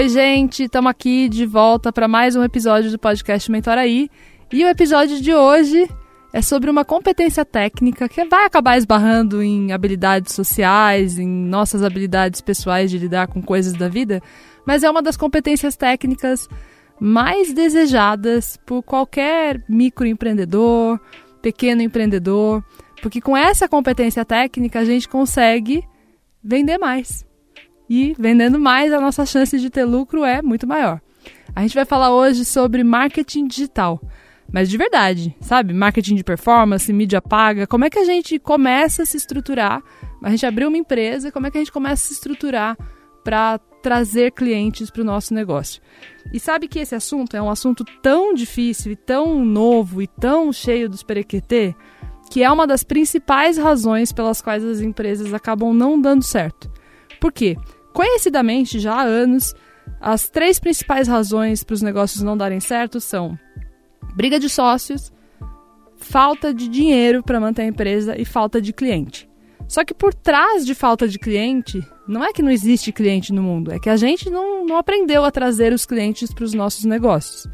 Oi, gente, estamos aqui de volta para mais um episódio do podcast Mentoraí. E o episódio de hoje é sobre uma competência técnica que vai acabar esbarrando em habilidades sociais, em nossas habilidades pessoais de lidar com coisas da vida, mas é uma das competências técnicas mais desejadas por qualquer microempreendedor, pequeno empreendedor, porque com essa competência técnica a gente consegue vender mais e vendendo mais, a nossa chance de ter lucro é muito maior. A gente vai falar hoje sobre marketing digital. Mas de verdade, sabe? Marketing de performance, mídia paga, como é que a gente começa a se estruturar? A gente abriu uma empresa, como é que a gente começa a se estruturar para trazer clientes para o nosso negócio? E sabe que esse assunto é um assunto tão difícil e tão novo e tão cheio dos perequetê, que é uma das principais razões pelas quais as empresas acabam não dando certo. Por quê? Conhecidamente, já há anos, as três principais razões para os negócios não darem certo são briga de sócios, falta de dinheiro para manter a empresa e falta de cliente. Só que por trás de falta de cliente, não é que não existe cliente no mundo, é que a gente não, não aprendeu a trazer os clientes para os nossos negócios.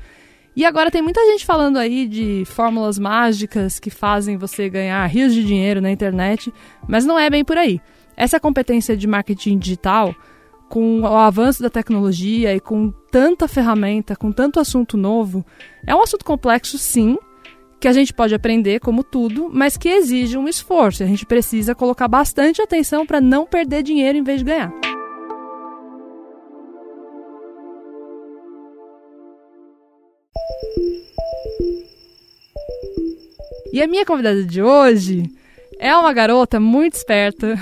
E agora tem muita gente falando aí de fórmulas mágicas que fazem você ganhar rios de dinheiro na internet, mas não é bem por aí. Essa competência de marketing digital, com o avanço da tecnologia e com tanta ferramenta, com tanto assunto novo, é um assunto complexo, sim, que a gente pode aprender como tudo, mas que exige um esforço. A gente precisa colocar bastante atenção para não perder dinheiro em vez de ganhar. E a minha convidada de hoje é uma garota muito esperta.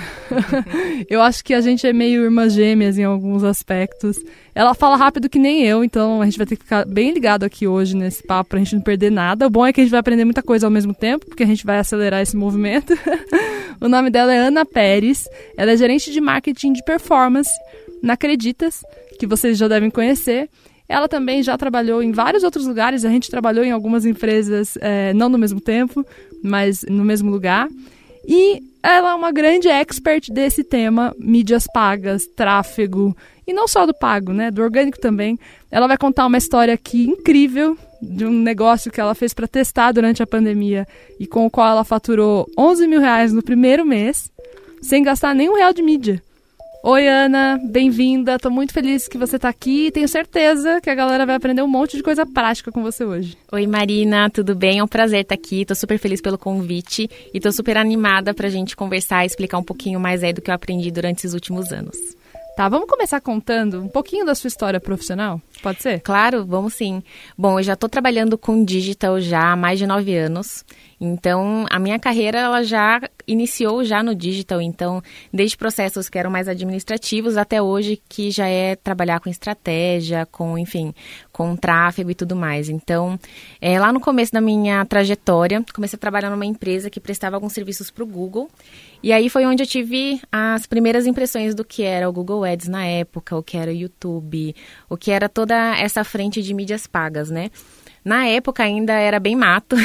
eu acho que a gente é meio irmã gêmeas em alguns aspectos. Ela fala rápido que nem eu, então a gente vai ter que ficar bem ligado aqui hoje nesse papo pra gente não perder nada. O bom é que a gente vai aprender muita coisa ao mesmo tempo, porque a gente vai acelerar esse movimento. o nome dela é Ana Pérez. Ela é gerente de marketing de performance na Acreditas, que vocês já devem conhecer. Ela também já trabalhou em vários outros lugares. A gente trabalhou em algumas empresas, é, não no mesmo tempo, mas no mesmo lugar. E ela é uma grande expert desse tema, mídias pagas, tráfego, e não só do pago, né, do orgânico também. Ela vai contar uma história aqui incrível de um negócio que ela fez para testar durante a pandemia e com o qual ela faturou 11 mil reais no primeiro mês, sem gastar nenhum real de mídia. Oi, Ana, bem-vinda. Tô muito feliz que você tá aqui e tenho certeza que a galera vai aprender um monte de coisa prática com você hoje. Oi, Marina, tudo bem? É um prazer estar aqui. Tô super feliz pelo convite e tô super animada pra gente conversar e explicar um pouquinho mais aí do que eu aprendi durante esses últimos anos. Tá, vamos começar contando um pouquinho da sua história profissional? Pode ser? Claro, vamos sim. Bom, eu já estou trabalhando com digital já há mais de nove anos. Então, a minha carreira ela já iniciou já no digital, então, desde processos que eram mais administrativos até hoje que já é trabalhar com estratégia, com, enfim, com tráfego e tudo mais. Então, é, lá no começo da minha trajetória, comecei a trabalhar numa empresa que prestava alguns serviços para o Google. E aí foi onde eu tive as primeiras impressões do que era o Google Ads na época, o que era o YouTube, o que era toda essa frente de mídias pagas, né? Na época ainda era bem mato,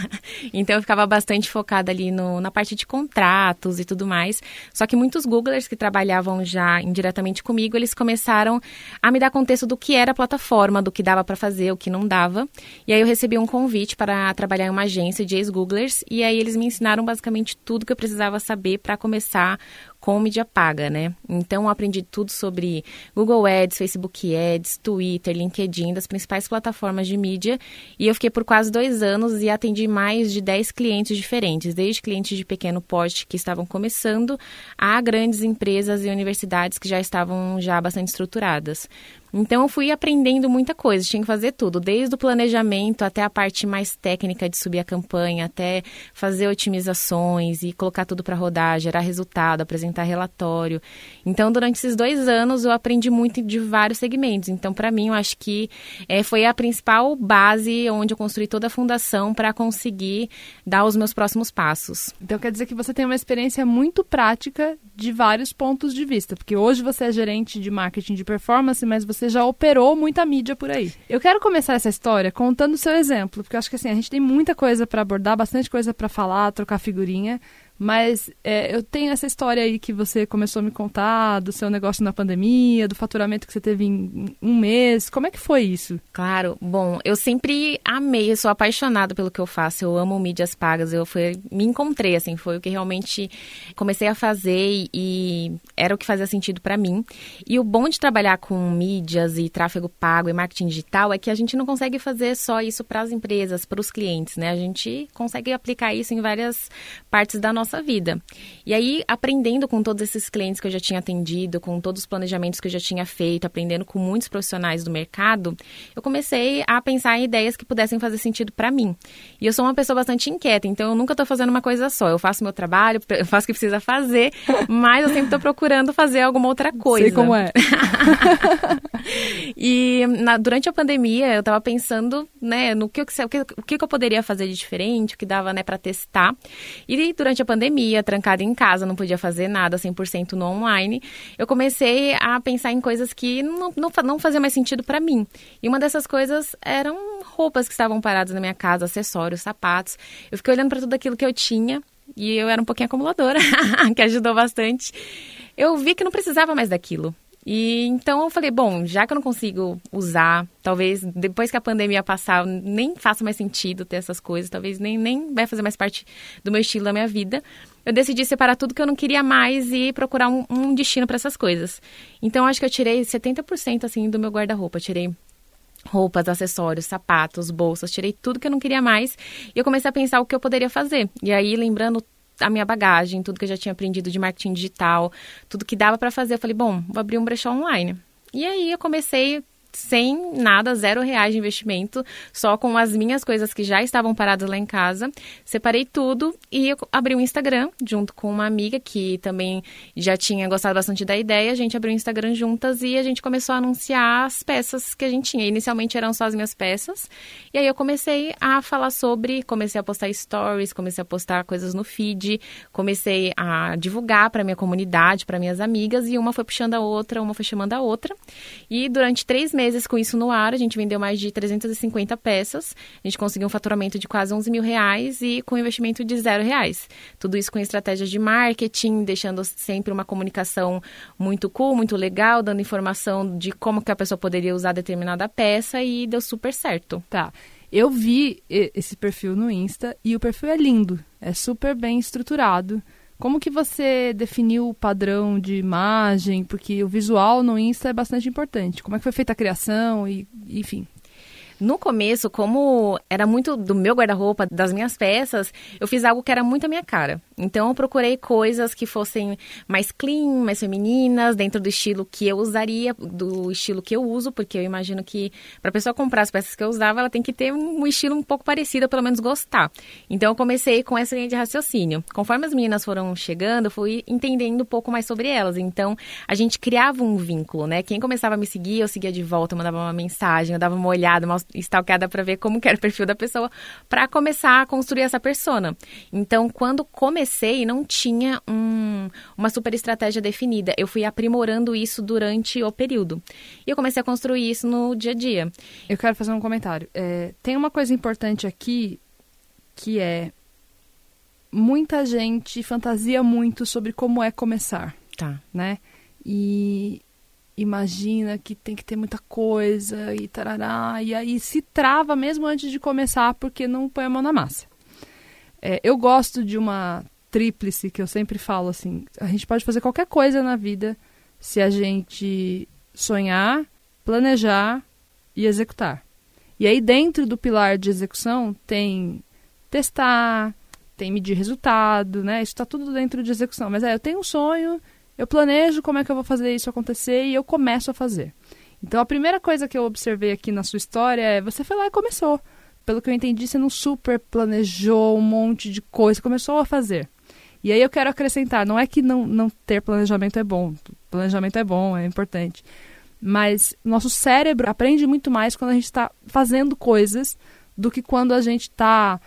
então eu ficava bastante focada ali no, na parte de contratos e tudo mais. Só que muitos Googlers que trabalhavam já indiretamente comigo, eles começaram a me dar contexto do que era a plataforma, do que dava para fazer, o que não dava. E aí eu recebi um convite para trabalhar em uma agência de ex-Googlers e aí eles me ensinaram basicamente tudo que eu precisava saber para começar com mídia paga, né? Então aprendi tudo sobre Google Ads, Facebook Ads, Twitter, LinkedIn, das principais plataformas de mídia. E eu fiquei por quase dois anos e atendi mais de 10 clientes diferentes, desde clientes de pequeno porte que estavam começando a grandes empresas e universidades que já estavam já bastante estruturadas. Então eu fui aprendendo muita coisa, tinha que fazer tudo, desde o planejamento até a parte mais técnica de subir a campanha, até fazer otimizações e colocar tudo para rodar, gerar resultado, apresentar relatório. Então durante esses dois anos eu aprendi muito de vários segmentos. Então para mim eu acho que é, foi a principal base onde eu construí toda a fundação para conseguir dar os meus próximos passos. Então quer dizer que você tem uma experiência muito prática de vários pontos de vista, porque hoje você é gerente de marketing de performance, mas você já operou muita mídia por aí. Eu quero começar essa história contando o seu exemplo, porque eu acho que assim, a gente tem muita coisa para abordar, bastante coisa para falar, trocar figurinha. Mas é, eu tenho essa história aí que você começou a me contar do seu negócio na pandemia, do faturamento que você teve em um mês. Como é que foi isso? Claro. Bom, eu sempre amei, eu sou apaixonada pelo que eu faço. Eu amo mídias pagas. Eu fui, me encontrei, assim, foi o que realmente comecei a fazer e era o que fazia sentido para mim. E o bom de trabalhar com mídias e tráfego pago e marketing digital é que a gente não consegue fazer só isso para as empresas, para os clientes, né? A gente consegue aplicar isso em várias partes da nossa nossa vida. E aí, aprendendo com todos esses clientes que eu já tinha atendido, com todos os planejamentos que eu já tinha feito, aprendendo com muitos profissionais do mercado, eu comecei a pensar em ideias que pudessem fazer sentido para mim. E eu sou uma pessoa bastante inquieta, então eu nunca estou fazendo uma coisa só. Eu faço meu trabalho, eu faço o que precisa fazer, mas eu sempre estou procurando fazer alguma outra coisa. Sei como é. e na, durante a pandemia, eu estava pensando, né, no que, o que, o que eu poderia fazer de diferente, o que dava, né, para testar. E durante a pandemia, pandemia, trancada em casa, não podia fazer nada 100% no online, eu comecei a pensar em coisas que não, não, não faziam mais sentido para mim. E uma dessas coisas eram roupas que estavam paradas na minha casa, acessórios, sapatos. Eu fiquei olhando para tudo aquilo que eu tinha e eu era um pouquinho acumuladora, que ajudou bastante. Eu vi que não precisava mais daquilo. E então eu falei, bom, já que eu não consigo usar, talvez depois que a pandemia passar, nem faça mais sentido ter essas coisas, talvez nem, nem vai fazer mais parte do meu estilo da minha vida. Eu decidi separar tudo que eu não queria mais e procurar um, um destino para essas coisas. Então acho que eu tirei 70% assim do meu guarda-roupa, tirei roupas, acessórios, sapatos, bolsas, tirei tudo que eu não queria mais e eu comecei a pensar o que eu poderia fazer. E aí, lembrando a minha bagagem, tudo que eu já tinha aprendido de marketing digital, tudo que dava para fazer. Eu falei, bom, vou abrir um brechó online. E aí eu comecei sem nada, zero reais de investimento, só com as minhas coisas que já estavam paradas lá em casa. Separei tudo e abri um Instagram junto com uma amiga que também já tinha gostado bastante da ideia. A gente abriu um Instagram juntas e a gente começou a anunciar as peças que a gente tinha. Inicialmente eram só as minhas peças. E aí eu comecei a falar sobre, comecei a postar stories, comecei a postar coisas no feed, comecei a divulgar para minha comunidade, para minhas amigas e uma foi puxando a outra, uma foi chamando a outra. E durante três meses meses com isso no ar, a gente vendeu mais de 350 peças, a gente conseguiu um faturamento de quase 11 mil reais e com investimento de zero reais. Tudo isso com estratégias de marketing, deixando sempre uma comunicação muito cool, muito legal, dando informação de como que a pessoa poderia usar determinada peça e deu super certo. Tá. Eu vi esse perfil no Insta e o perfil é lindo, é super bem estruturado. Como que você definiu o padrão de imagem? Porque o visual no Insta é bastante importante. Como é que foi feita a criação e, enfim. No começo, como era muito do meu guarda-roupa, das minhas peças, eu fiz algo que era muito a minha cara. Então eu procurei coisas que fossem mais clean, mais femininas, dentro do estilo que eu usaria, do estilo que eu uso, porque eu imagino que para a pessoa comprar as peças que eu usava, ela tem que ter um estilo um pouco parecido, pelo menos gostar. Então eu comecei com essa linha de raciocínio. Conforme as meninas foram chegando, eu fui entendendo um pouco mais sobre elas. Então a gente criava um vínculo, né? Quem começava a me seguir, eu seguia de volta, eu mandava uma mensagem, eu dava uma olhada, uma stalkeada para ver como era o perfil da pessoa, para começar a construir essa persona. Então quando comecei comecei, não tinha um, uma super estratégia definida. Eu fui aprimorando isso durante o período. E eu comecei a construir isso no dia a dia. Eu quero fazer um comentário. É, tem uma coisa importante aqui que é muita gente fantasia muito sobre como é começar. Tá. Né? E imagina que tem que ter muita coisa e tarará, e aí se trava mesmo antes de começar porque não põe a mão na massa. É, eu gosto de uma tríplice que eu sempre falo assim, a gente pode fazer qualquer coisa na vida se a gente sonhar, planejar e executar. E aí dentro do pilar de execução tem testar, tem medir resultado, né? Isso está tudo dentro de execução. Mas é, eu tenho um sonho, eu planejo como é que eu vou fazer isso acontecer e eu começo a fazer. Então a primeira coisa que eu observei aqui na sua história é você foi lá e começou. Pelo que eu entendi, você não super planejou um monte de coisa, começou a fazer. E aí eu quero acrescentar, não é que não, não ter planejamento é bom, planejamento é bom, é importante, mas nosso cérebro aprende muito mais quando a gente está fazendo coisas do que quando a gente está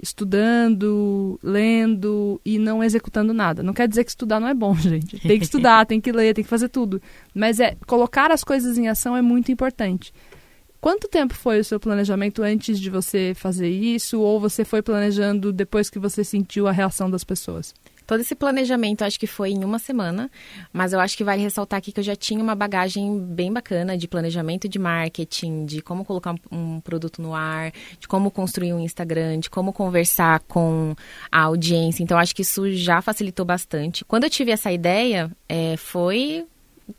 estudando, lendo e não executando nada. Não quer dizer que estudar não é bom, gente. Tem que estudar, tem que ler, tem que fazer tudo. Mas é colocar as coisas em ação é muito importante. Quanto tempo foi o seu planejamento antes de você fazer isso? Ou você foi planejando depois que você sentiu a reação das pessoas? Todo esse planejamento acho que foi em uma semana, mas eu acho que vale ressaltar aqui que eu já tinha uma bagagem bem bacana de planejamento de marketing, de como colocar um produto no ar, de como construir um Instagram, de como conversar com a audiência. Então acho que isso já facilitou bastante. Quando eu tive essa ideia, é, foi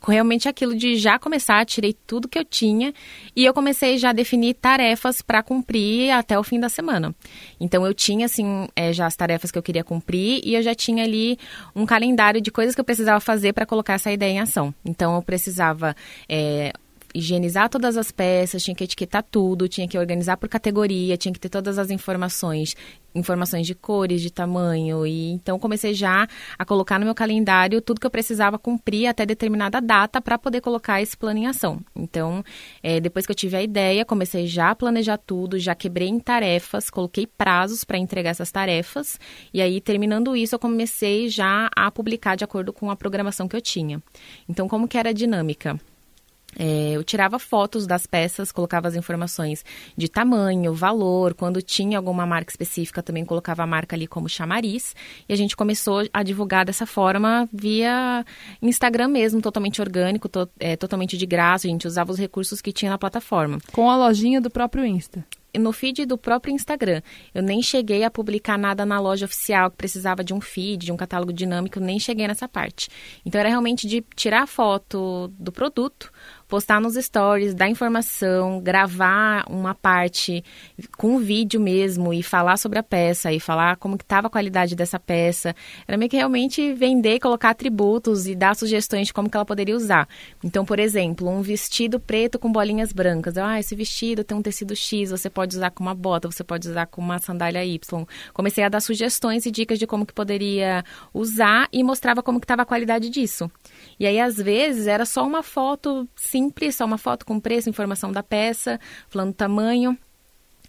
realmente aquilo de já começar, tirei tudo que eu tinha e eu comecei já a definir tarefas para cumprir até o fim da semana. Então eu tinha assim é, já as tarefas que eu queria cumprir e eu já tinha ali um calendário de coisas que eu precisava fazer para colocar essa ideia em ação. Então eu precisava é, higienizar todas as peças, tinha que etiquetar tudo, tinha que organizar por categoria, tinha que ter todas as informações, informações de cores, de tamanho. E então comecei já a colocar no meu calendário tudo que eu precisava cumprir até determinada data para poder colocar esse plano em ação. Então, é, depois que eu tive a ideia, comecei já a planejar tudo, já quebrei em tarefas, coloquei prazos para entregar essas tarefas. E aí, terminando isso, eu comecei já a publicar de acordo com a programação que eu tinha. Então, como que era a dinâmica? É, eu tirava fotos das peças, colocava as informações de tamanho, valor, quando tinha alguma marca específica, também colocava a marca ali como chamariz. E a gente começou a divulgar dessa forma via Instagram mesmo, totalmente orgânico, to, é, totalmente de graça. A gente usava os recursos que tinha na plataforma. Com a lojinha do próprio Insta no feed do próprio Instagram. Eu nem cheguei a publicar nada na loja oficial que precisava de um feed, de um catálogo dinâmico, nem cheguei nessa parte. Então era realmente de tirar foto do produto, postar nos stories, dar informação, gravar uma parte com vídeo mesmo e falar sobre a peça e falar como que estava a qualidade dessa peça. Era meio que realmente vender, colocar atributos e dar sugestões de como que ela poderia usar. Então, por exemplo, um vestido preto com bolinhas brancas. Ah, esse vestido tem um tecido X, você pode usar com uma bota, você pode usar com uma sandália Y. Comecei a dar sugestões e dicas de como que poderia usar e mostrava como que estava a qualidade disso. E aí, às vezes, era só uma foto simples, só uma foto com preço, informação da peça, falando tamanho.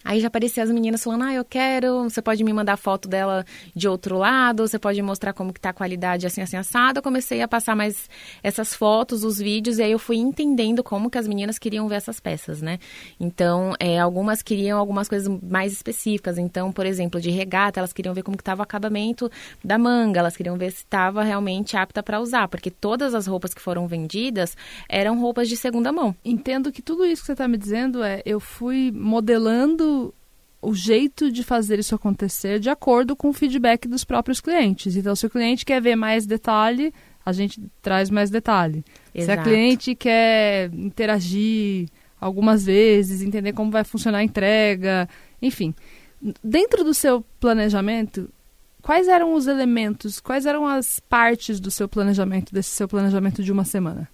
Aí já aparecia as meninas falando, ah, eu quero, você pode me mandar foto dela de outro lado, você pode mostrar como que tá a qualidade assim, assim, assado. Eu comecei a passar mais essas fotos, os vídeos, e aí eu fui entendendo como que as meninas queriam ver essas peças, né? Então, é, algumas queriam algumas coisas mais específicas. Então, por exemplo, de regata, elas queriam ver como que tava o acabamento da manga, elas queriam ver se estava realmente apta para usar, porque todas as roupas que foram vendidas eram roupas de segunda mão. Entendo que tudo isso que você está me dizendo é, eu fui modelando o jeito de fazer isso acontecer de acordo com o feedback dos próprios clientes. Então, se o cliente quer ver mais detalhe, a gente traz mais detalhe. Exato. Se a cliente quer interagir algumas vezes, entender como vai funcionar a entrega, enfim. Dentro do seu planejamento, quais eram os elementos, quais eram as partes do seu planejamento, desse seu planejamento de uma semana?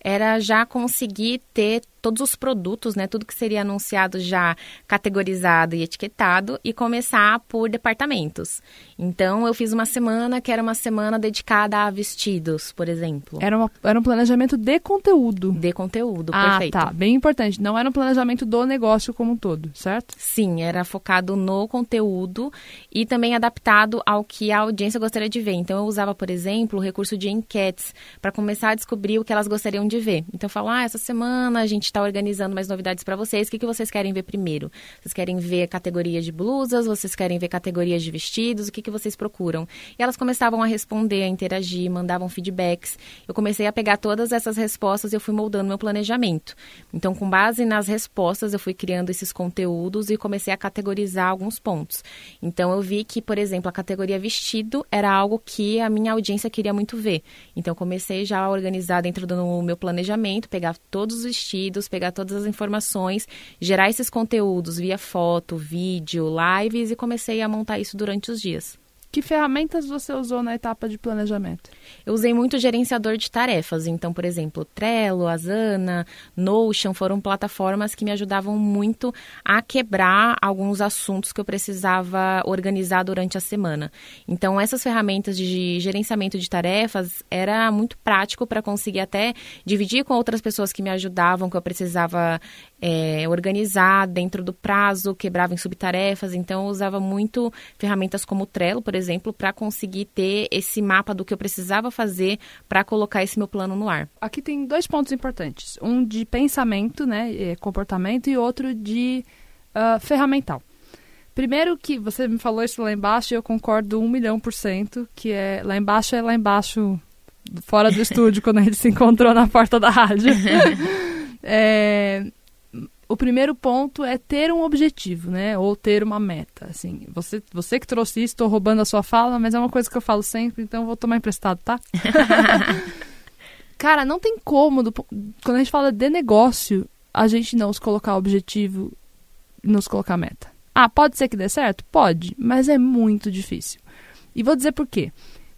Era já conseguir ter todos os produtos, né, tudo que seria anunciado já categorizado e etiquetado e começar por departamentos. Então, eu fiz uma semana que era uma semana dedicada a vestidos, por exemplo. Era, uma, era um planejamento de conteúdo. De conteúdo, ah, perfeito. tá. Bem importante. Não era um planejamento do negócio como um todo, certo? Sim, era focado no conteúdo e também adaptado ao que a audiência gostaria de ver. Então, eu usava, por exemplo, o recurso de enquetes para começar a descobrir o que elas gostariam de ver. Então, eu falo, ah, essa semana a gente está organizando mais novidades para vocês. O que, que vocês querem ver primeiro? Vocês querem ver categorias de blusas? Vocês querem ver categorias de vestidos? O que, que vocês procuram? E elas começavam a responder, a interagir, mandavam feedbacks. Eu comecei a pegar todas essas respostas e eu fui moldando meu planejamento. Então, com base nas respostas, eu fui criando esses conteúdos e comecei a categorizar alguns pontos. Então, eu vi que, por exemplo, a categoria vestido era algo que a minha audiência queria muito ver. Então, comecei já a organizar dentro do meu planejamento, pegar todos os vestidos, pegar todas as informações, gerar esses conteúdos via foto, vídeo, lives e comecei a montar isso durante os dias. Que ferramentas você usou na etapa de planejamento? Eu usei muito gerenciador de tarefas. Então, por exemplo, Trello, Asana, Notion foram plataformas que me ajudavam muito a quebrar alguns assuntos que eu precisava organizar durante a semana. Então, essas ferramentas de gerenciamento de tarefas era muito prático para conseguir até dividir com outras pessoas que me ajudavam, que eu precisava é, organizar dentro do prazo, quebrava em subtarefas. Então, eu usava muito ferramentas como Trello, por exemplo exemplo, para conseguir ter esse mapa do que eu precisava fazer para colocar esse meu plano no ar. Aqui tem dois pontos importantes: um de pensamento, né, comportamento, e outro de uh, ferramental. Primeiro que você me falou isso lá embaixo e eu concordo um milhão por cento, que é lá embaixo é lá embaixo, fora do estúdio, quando a gente se encontrou na porta da rádio. é, o primeiro ponto é ter um objetivo, né? Ou ter uma meta. Assim, você, você que trouxe isso, estou roubando a sua fala, mas é uma coisa que eu falo sempre, então vou tomar emprestado, tá? Cara, não tem como, do, quando a gente fala de negócio, a gente não se colocar objetivo e nos colocar meta. Ah, pode ser que dê certo? Pode, mas é muito difícil. E vou dizer por quê.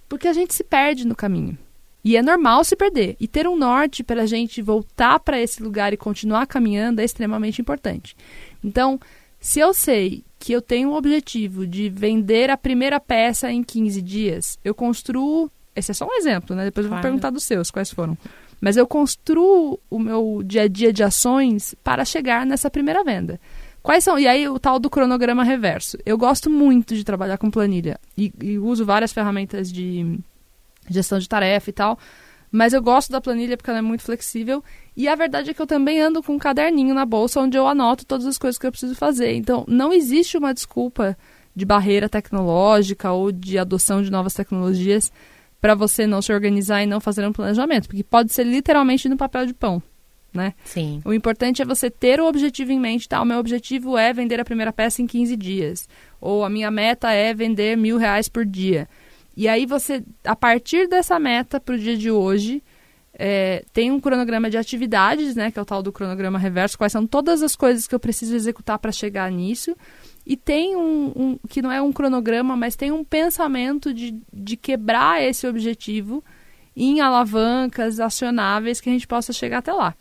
Porque a gente se perde no caminho. E é normal se perder. E ter um norte para a gente voltar para esse lugar e continuar caminhando é extremamente importante. Então, se eu sei que eu tenho um objetivo de vender a primeira peça em 15 dias, eu construo. Esse é só um exemplo, né? Depois eu vou perguntar dos seus, quais foram. Mas eu construo o meu dia a dia de ações para chegar nessa primeira venda. Quais são? E aí o tal do cronograma reverso. Eu gosto muito de trabalhar com planilha e, e uso várias ferramentas de gestão de tarefa e tal. Mas eu gosto da planilha porque ela é muito flexível. E a verdade é que eu também ando com um caderninho na bolsa onde eu anoto todas as coisas que eu preciso fazer. Então, não existe uma desculpa de barreira tecnológica ou de adoção de novas tecnologias para você não se organizar e não fazer um planejamento, porque pode ser literalmente no papel de pão né? Sim. O importante é você ter o objetivo em mente, tá? O meu objetivo é vender a primeira peça em 15 dias. Ou a minha meta é vender mil reais por dia. E aí você, a partir dessa meta para o dia de hoje, é, tem um cronograma de atividades, né? Que é o tal do cronograma reverso, quais são todas as coisas que eu preciso executar para chegar nisso. E tem um, um, que não é um cronograma, mas tem um pensamento de, de quebrar esse objetivo em alavancas acionáveis que a gente possa chegar até lá.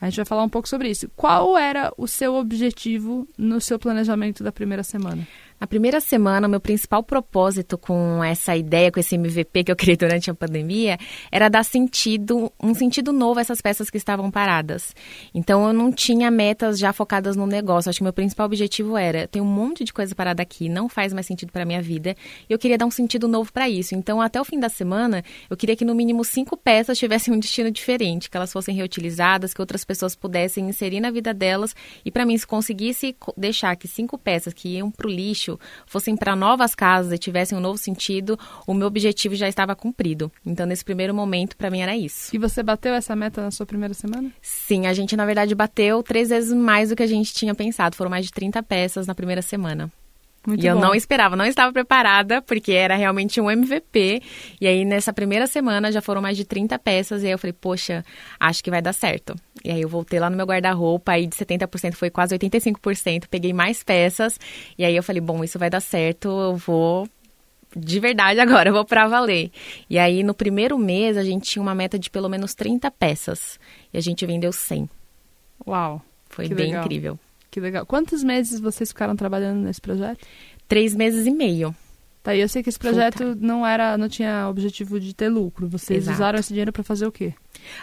A gente vai falar um pouco sobre isso. Qual era o seu objetivo no seu planejamento da primeira semana? Na primeira semana, meu principal propósito com essa ideia, com esse MVP que eu criei durante a pandemia, era dar sentido, um sentido novo a essas peças que estavam paradas. Então, eu não tinha metas já focadas no negócio. Acho que meu principal objetivo era: tem um monte de coisa parada aqui, não faz mais sentido para minha vida. E eu queria dar um sentido novo para isso. Então, até o fim da semana, eu queria que no mínimo cinco peças tivessem um destino diferente, que elas fossem reutilizadas, que outras pessoas pudessem inserir na vida delas. E para mim, se conseguisse deixar que cinco peças que iam para o lixo lixo fossem para novas casas e tivessem um novo sentido, o meu objetivo já estava cumprido. Então, nesse primeiro momento, para mim era isso. E você bateu essa meta na sua primeira semana? Sim, a gente, na verdade, bateu três vezes mais do que a gente tinha pensado. Foram mais de 30 peças na primeira semana. Muito e bom. eu não esperava, não estava preparada, porque era realmente um MVP. E aí, nessa primeira semana, já foram mais de 30 peças. E aí eu falei, poxa, acho que vai dar certo. E aí eu voltei lá no meu guarda-roupa, aí de 70% foi quase 85%. Peguei mais peças. E aí eu falei, bom, isso vai dar certo, eu vou de verdade agora, eu vou para valer. E aí, no primeiro mês, a gente tinha uma meta de pelo menos 30 peças. E a gente vendeu 100. Uau! Foi bem legal. incrível. Que legal. Quantos meses vocês ficaram trabalhando nesse projeto? Três meses e meio. Tá, e eu sei que esse projeto não era, não tinha objetivo de ter lucro. Vocês Exato. usaram esse dinheiro para fazer o quê?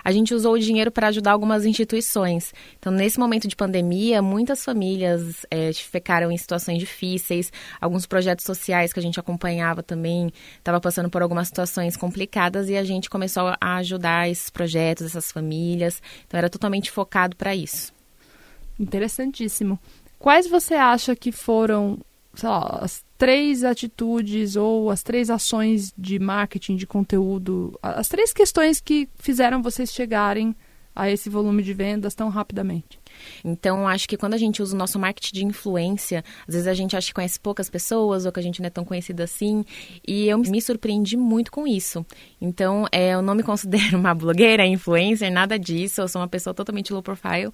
A gente usou o dinheiro para ajudar algumas instituições. Então, nesse momento de pandemia, muitas famílias é, ficaram em situações difíceis. Alguns projetos sociais que a gente acompanhava também estavam passando por algumas situações complicadas e a gente começou a ajudar esses projetos, essas famílias. Então, era totalmente focado para isso. Interessantíssimo. Quais você acha que foram, sei lá, as três atitudes ou as três ações de marketing, de conteúdo, as três questões que fizeram vocês chegarem a esse volume de vendas tão rapidamente? Então, acho que quando a gente usa o nosso marketing de influência, às vezes a gente acha que conhece poucas pessoas ou que a gente não é tão conhecida assim. E eu me surpreendi muito com isso. Então, é, eu não me considero uma blogueira, influencer, nada disso. Eu sou uma pessoa totalmente low profile.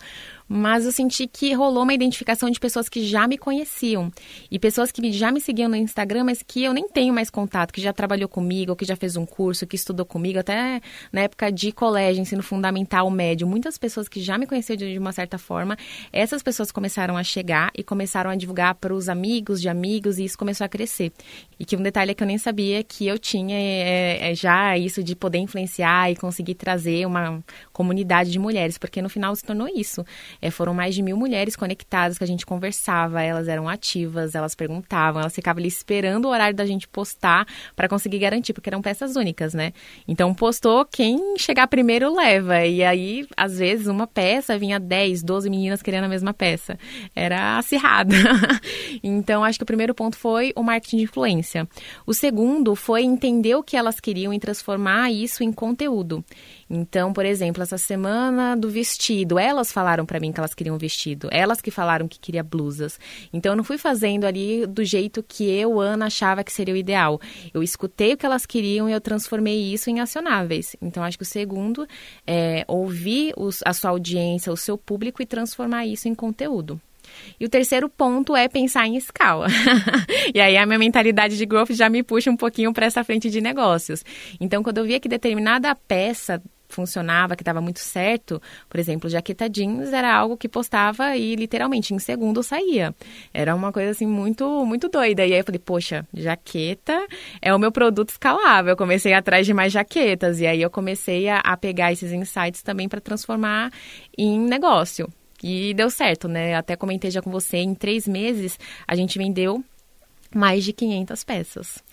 Mas eu senti que rolou uma identificação de pessoas que já me conheciam. E pessoas que já me seguiam no Instagram, mas que eu nem tenho mais contato, que já trabalhou comigo, que já fez um curso, que estudou comigo, até na época de colégio, ensino fundamental, médio. Muitas pessoas que já me conheciam de uma certa forma essas pessoas começaram a chegar e começaram a divulgar para os amigos de amigos e isso começou a crescer. E que um detalhe é que eu nem sabia que eu tinha é, é, já isso de poder influenciar e conseguir trazer uma comunidade de mulheres, porque no final se tornou isso. É, foram mais de mil mulheres conectadas que a gente conversava, elas eram ativas, elas perguntavam, elas ficavam ali esperando o horário da gente postar para conseguir garantir, porque eram peças únicas, né? Então postou, quem chegar primeiro leva. E aí, às vezes, uma peça vinha 10, 12 12 meninas querendo a mesma peça. Era acirrada. então, acho que o primeiro ponto foi o marketing de influência. O segundo foi entender o que elas queriam e transformar isso em conteúdo. Então, por exemplo, essa semana do vestido, elas falaram para mim que elas queriam vestido, elas que falaram que queria blusas. Então, eu não fui fazendo ali do jeito que eu, Ana, achava que seria o ideal. Eu escutei o que elas queriam e eu transformei isso em acionáveis. Então, acho que o segundo é ouvir os, a sua audiência, o seu público e transformar isso em conteúdo. E o terceiro ponto é pensar em escala. e aí a minha mentalidade de growth já me puxa um pouquinho para essa frente de negócios. Então, quando eu via que determinada peça funcionava, que estava muito certo, por exemplo, jaqueta jeans era algo que postava e literalmente em segundo saía. Era uma coisa assim muito muito doida. E aí eu falei, poxa, jaqueta é o meu produto escalável. Eu comecei atrás de mais jaquetas e aí eu comecei a, a pegar esses insights também para transformar em negócio. E deu certo, né? Até comentei já com você, em três meses a gente vendeu mais de 500 peças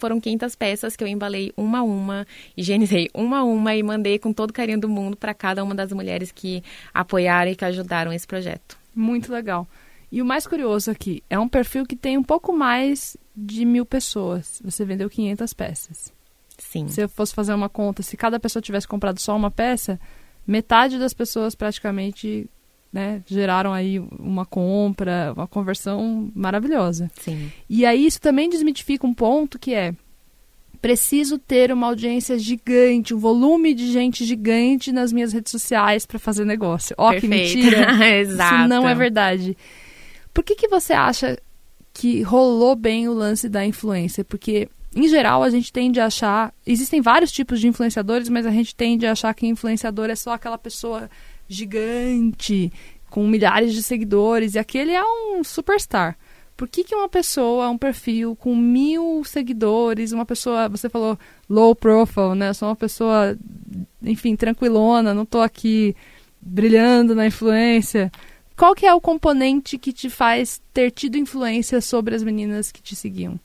foram 500 peças que eu embalei uma a uma, higienizei uma a uma e mandei com todo o carinho do mundo para cada uma das mulheres que apoiaram e que ajudaram esse projeto. Muito legal. E o mais curioso aqui, é um perfil que tem um pouco mais de mil pessoas. Você vendeu 500 peças. Sim. Se eu fosse fazer uma conta, se cada pessoa tivesse comprado só uma peça, metade das pessoas praticamente né, geraram aí uma compra, uma conversão maravilhosa. Sim. E aí isso também desmitifica um ponto que é preciso ter uma audiência gigante, um volume de gente gigante nas minhas redes sociais para fazer negócio. Ó, que mentira! Exato. Isso não é verdade. Por que, que você acha que rolou bem o lance da influência? Porque, em geral, a gente tende a achar. Existem vários tipos de influenciadores, mas a gente tende a achar que influenciador é só aquela pessoa gigante, com milhares de seguidores, e aquele é um superstar. Por que, que uma pessoa, um perfil com mil seguidores, uma pessoa, você falou low profile, né? Eu sou uma pessoa, enfim, tranquilona, não estou aqui brilhando na influência. Qual que é o componente que te faz ter tido influência sobre as meninas que te seguiam?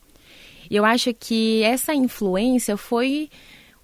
Eu acho que essa influência foi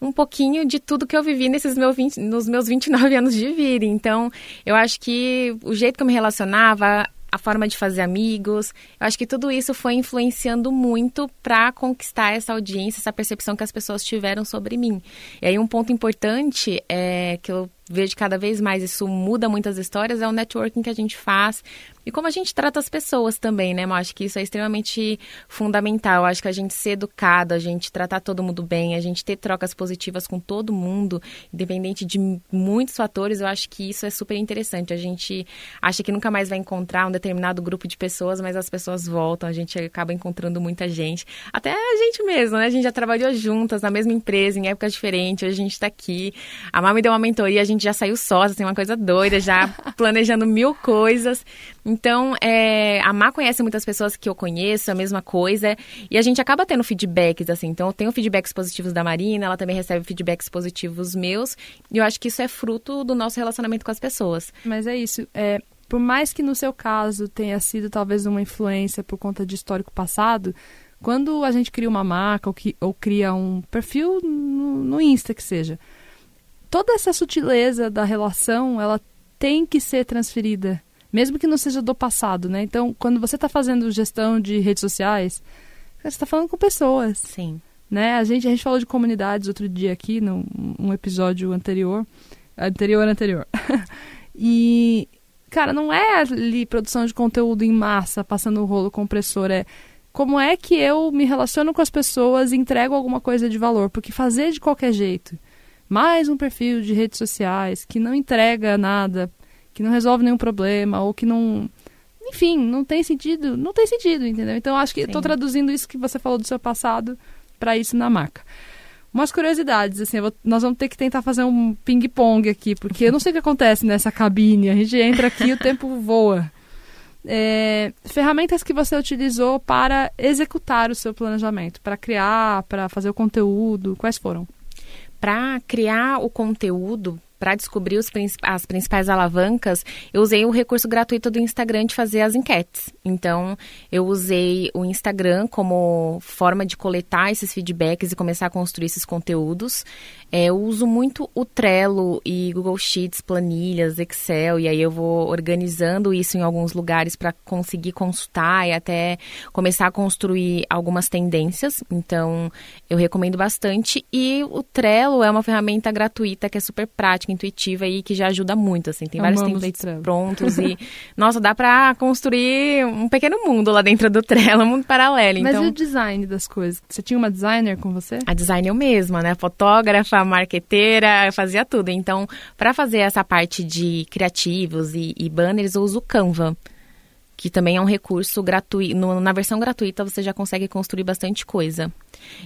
um pouquinho de tudo que eu vivi nesses meus 20, nos meus 29 anos de vida. Então, eu acho que o jeito que eu me relacionava, a forma de fazer amigos. Eu acho que tudo isso foi influenciando muito para conquistar essa audiência, essa percepção que as pessoas tiveram sobre mim. E aí um ponto importante é que eu vejo cada vez mais isso muda muitas histórias é o networking que a gente faz e como a gente trata as pessoas também, né? Eu acho que isso é extremamente fundamental. Eu acho que a gente ser educado, a gente tratar todo mundo bem, a gente ter trocas positivas com todo mundo, independente de muitos fatores, eu acho que isso é super interessante. A gente acha que nunca mais vai encontrar um determinado grupo de pessoas, mas as pessoas voltam, a gente acaba encontrando muita gente. Até a gente mesmo, né? A gente já trabalhou juntas na mesma empresa, em épocas diferentes, hoje a gente está aqui. A Má me deu uma mentoria, a gente já saiu sócia, assim, uma coisa doida, já planejando mil coisas. Então, é, a Má conhece muitas pessoas que eu conheço, a mesma coisa, e a gente acaba tendo feedbacks, assim. Então, eu tenho feedbacks positivos da Marina, ela também recebe feedbacks positivos meus, e eu acho que isso é fruto do nosso relacionamento com as pessoas. Mas é isso, é, por mais que no seu caso tenha sido talvez uma influência por conta de histórico passado, quando a gente cria uma marca ou, que, ou cria um perfil no, no Insta que seja, toda essa sutileza da relação, ela tem que ser transferida mesmo que não seja do passado, né? Então, quando você está fazendo gestão de redes sociais, você está falando com pessoas. Sim. Né? A gente, a gente falou de comunidades outro dia aqui, num um episódio anterior. Anterior, anterior. e, cara, não é ali produção de conteúdo em massa, passando o rolo compressor, é como é que eu me relaciono com as pessoas e entrego alguma coisa de valor. Porque fazer de qualquer jeito, mais um perfil de redes sociais que não entrega nada que não resolve nenhum problema, ou que não. Enfim, não tem sentido. Não tem sentido, entendeu? Então, acho que estou traduzindo isso que você falou do seu passado para isso na marca. Umas curiosidades, assim, vou, nós vamos ter que tentar fazer um ping-pong aqui, porque eu não sei o que acontece nessa cabine. A gente entra aqui e o tempo voa. É, ferramentas que você utilizou para executar o seu planejamento, para criar, para fazer o conteúdo, quais foram? Para criar o conteúdo, para descobrir os, as principais alavancas, eu usei o recurso gratuito do Instagram de fazer as enquetes. Então, eu usei o Instagram como forma de coletar esses feedbacks e começar a construir esses conteúdos. É, eu uso muito o Trello e Google Sheets, planilhas, Excel, e aí eu vou organizando isso em alguns lugares para conseguir consultar e até começar a construir algumas tendências. Então, eu recomendo bastante. E o Trello é uma ferramenta gratuita que é super prática, intuitiva e que já ajuda muito. Assim, tem Amamos vários templates prontos e, nossa, dá para construir um pequeno mundo lá dentro do Trello, um mundo paralelo. Mas então... e o design das coisas? Você tinha uma designer com você? A design eu mesma, né? Fotógrafa, marqueteira, fazia tudo. Então, para fazer essa parte de criativos e, e, banners, eu uso o Canva, que também é um recurso gratuito. Na versão gratuita, você já consegue construir bastante coisa.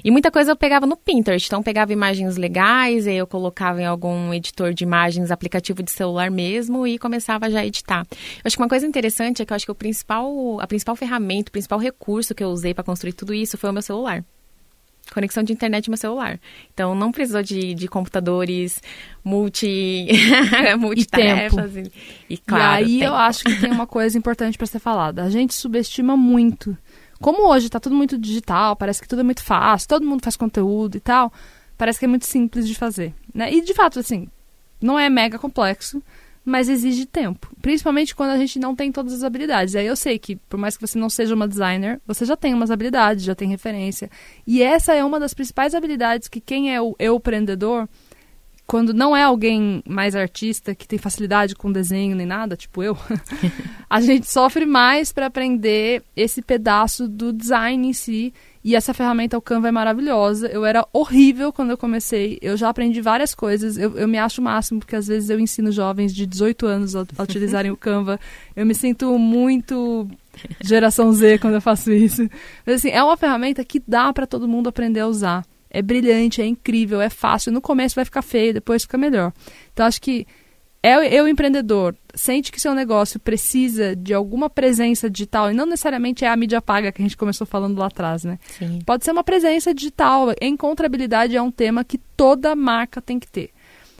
E muita coisa eu pegava no Pinterest. Então, pegava imagens legais, eu colocava em algum editor de imagens, aplicativo de celular mesmo, e começava já a editar. Eu acho que uma coisa interessante é que eu acho que o principal, a principal ferramenta, o principal recurso que eu usei para construir tudo isso foi o meu celular conexão de internet no meu celular. Então não precisou de, de computadores multi multitarefas. E, tempo. e, e claro. E aí tempo. eu acho que tem uma coisa importante para ser falada. A gente subestima muito. Como hoje está tudo muito digital, parece que tudo é muito fácil, todo mundo faz conteúdo e tal, parece que é muito simples de fazer. Né? E de fato, assim, não é mega complexo mas exige tempo. Principalmente quando a gente não tem todas as habilidades. Aí eu sei que, por mais que você não seja uma designer, você já tem umas habilidades, já tem referência. E essa é uma das principais habilidades que quem é o empreendedor, quando não é alguém mais artista, que tem facilidade com desenho nem nada, tipo eu, a gente sofre mais para aprender esse pedaço do design em si e essa ferramenta, o Canva, é maravilhosa. Eu era horrível quando eu comecei. Eu já aprendi várias coisas. Eu, eu me acho o máximo, porque às vezes eu ensino jovens de 18 anos a, a utilizarem o Canva. Eu me sinto muito geração Z quando eu faço isso. Mas assim, é uma ferramenta que dá para todo mundo aprender a usar. É brilhante, é incrível, é fácil. No começo vai ficar feio, depois fica melhor. Então acho que é eu empreendedor, sente que seu negócio precisa de alguma presença digital, e não necessariamente é a mídia paga que a gente começou falando lá atrás, né? Sim. Pode ser uma presença digital. Encontrabilidade é um tema que toda marca tem que ter.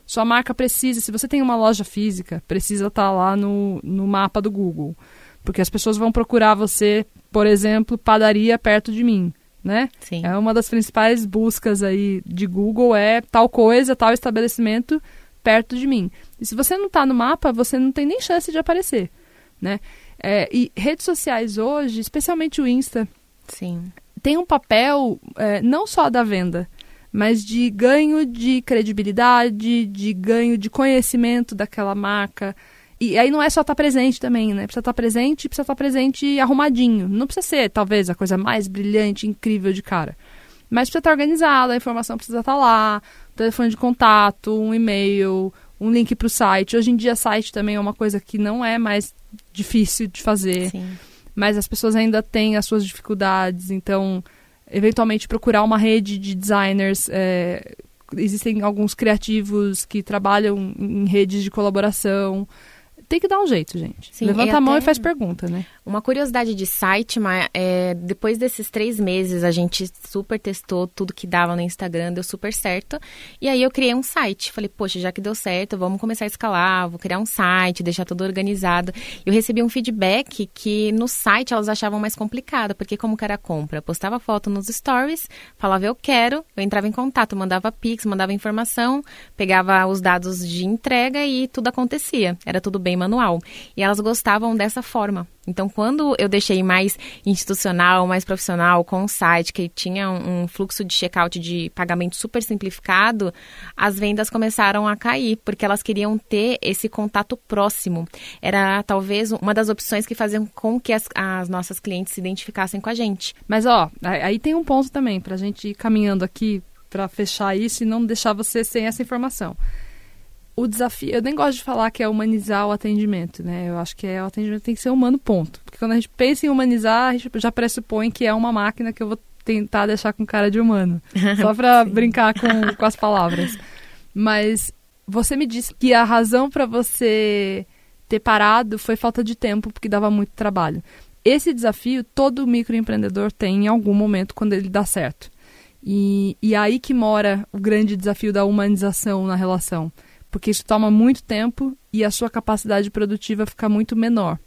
Sua marca precisa, se você tem uma loja física, precisa estar tá lá no, no mapa do Google. Porque as pessoas vão procurar você, por exemplo, padaria perto de mim. Né? Sim. É uma das principais buscas aí de Google é tal coisa, tal estabelecimento perto de mim. E se você não está no mapa, você não tem nem chance de aparecer, né? É, e redes sociais hoje, especialmente o Insta, Sim. tem um papel é, não só da venda, mas de ganho de credibilidade, de ganho de conhecimento daquela marca. E aí não é só estar tá presente também, né? Precisa estar tá presente, precisa estar tá presente arrumadinho. Não precisa ser, talvez, a coisa mais brilhante, incrível de cara. Mas precisa estar organizado, a informação precisa estar lá, telefone de contato, um e-mail, um link para o site. Hoje em dia, site também é uma coisa que não é mais difícil de fazer. Sim. Mas as pessoas ainda têm as suas dificuldades. Então, eventualmente, procurar uma rede de designers. É, existem alguns criativos que trabalham em redes de colaboração tem que dar um jeito, gente. Sim, Levanta a mão e faz pergunta, né? Uma curiosidade de site, mas é, depois desses três meses a gente super testou tudo que dava no Instagram, deu super certo. E aí eu criei um site. Falei, poxa, já que deu certo, vamos começar a escalar, vou criar um site, deixar tudo organizado. Eu recebi um feedback que no site elas achavam mais complicado, porque como que era a compra? postava foto nos stories, falava eu quero, eu entrava em contato, mandava pix, mandava informação, pegava os dados de entrega e tudo acontecia. Era tudo bem manual. E elas gostavam dessa forma. Então, quando eu deixei mais institucional, mais profissional, com um site que tinha um, fluxo de checkout de pagamento super simplificado, as vendas começaram a cair, porque elas queriam ter esse contato próximo. Era talvez uma das opções que faziam com que as, as nossas clientes se identificassem com a gente. Mas, ó, aí tem um ponto também, para a gente ir caminhando aqui para fechar isso e não deixar você sem essa informação o desafio, eu nem gosto de falar que é humanizar o atendimento, né? Eu acho que é, o atendimento tem que ser humano, ponto. Porque quando a gente pensa em humanizar, a gente já pressupõe que é uma máquina que eu vou tentar deixar com cara de humano. Só para brincar com, com as palavras. Mas você me disse que a razão para você ter parado foi falta de tempo, porque dava muito trabalho. Esse desafio todo microempreendedor tem em algum momento quando ele dá certo. E, e aí que mora o grande desafio da humanização na relação porque isso toma muito tempo e a sua capacidade produtiva fica muito menor.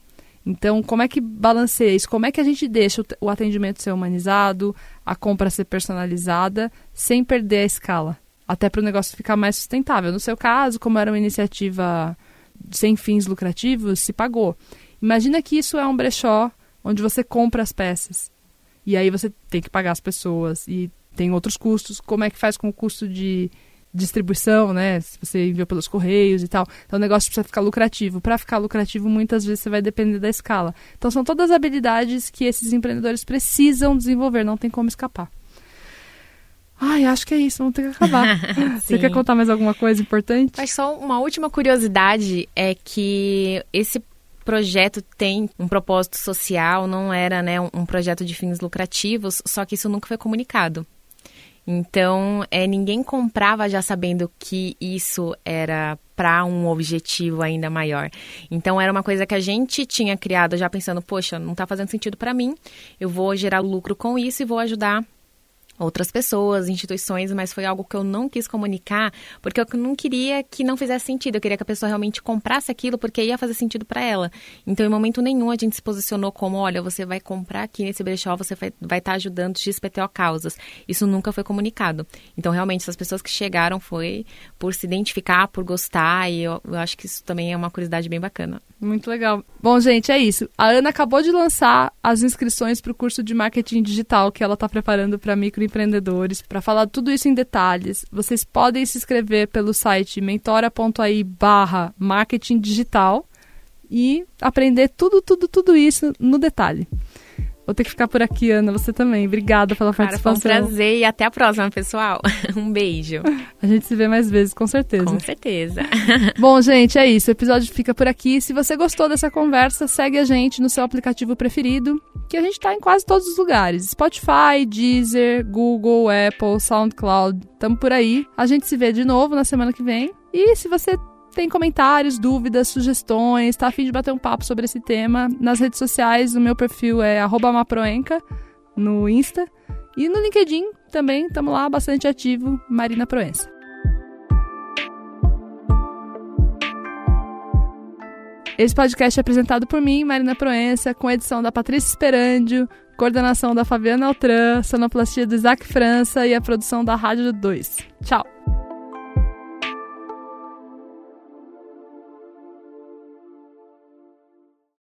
Então, como é que balanceia isso? Como é que a gente deixa o atendimento ser humanizado, a compra ser personalizada, sem perder a escala? até para o negócio ficar mais sustentável. No seu caso, como era uma iniciativa sem fins lucrativos, se pagou. Imagina que isso é um brechó onde você compra as peças. E aí você tem que pagar as pessoas e tem outros custos. Como é que faz com o custo de distribuição, né? Se você envia pelos correios e tal. Então o negócio precisa ficar lucrativo. Para ficar lucrativo, muitas vezes você vai depender da escala. Então são todas habilidades que esses empreendedores precisam desenvolver, não tem como escapar. Ai, acho que é isso, vamos ter que acabar. Você quer contar mais alguma coisa importante? Mas só uma última curiosidade é que esse projeto tem um propósito social, não era né, um projeto de fins lucrativos, só que isso nunca foi comunicado. Então, é, ninguém comprava já sabendo que isso era para um objetivo ainda maior. Então, era uma coisa que a gente tinha criado já pensando, poxa, não está fazendo sentido para mim, eu vou gerar lucro com isso e vou ajudar outras pessoas, instituições, mas foi algo que eu não quis comunicar, porque eu não queria que não fizesse sentido. Eu queria que a pessoa realmente comprasse aquilo porque ia fazer sentido para ela. Então, em momento nenhum a gente se posicionou como, olha, você vai comprar aqui nesse brechó, você vai estar tá ajudando XPTO causas. Isso nunca foi comunicado. Então, realmente, essas pessoas que chegaram foi por se identificar, por gostar, e eu, eu acho que isso também é uma curiosidade bem bacana. Muito legal. Bom, gente, é isso. A Ana acabou de lançar as inscrições para o curso de marketing digital que ela está preparando para microempreendedores. Para falar tudo isso em detalhes, vocês podem se inscrever pelo site mentora.ai barra marketing digital e aprender tudo, tudo, tudo isso no detalhe. Vou ter que ficar por aqui, Ana. Você também. Obrigada pela Cara, participação. Foi um prazer e até a próxima, pessoal. Um beijo. A gente se vê mais vezes, com certeza. Com certeza. Bom, gente, é isso. O episódio fica por aqui. Se você gostou dessa conversa, segue a gente no seu aplicativo preferido, que a gente está em quase todos os lugares. Spotify, Deezer, Google, Apple, SoundCloud. Tamo por aí. A gente se vê de novo na semana que vem. E se você tem comentários, dúvidas, sugestões, tá afim de bater um papo sobre esse tema, nas redes sociais, o meu perfil é maproenca no Insta. E no LinkedIn também, estamos lá bastante ativo, Marina Proença. Esse podcast é apresentado por mim, Marina Proença, com edição da Patrícia Esperandio, coordenação da Fabiana Altran, sonoplastia do Isaac França e a produção da Rádio 2. Tchau!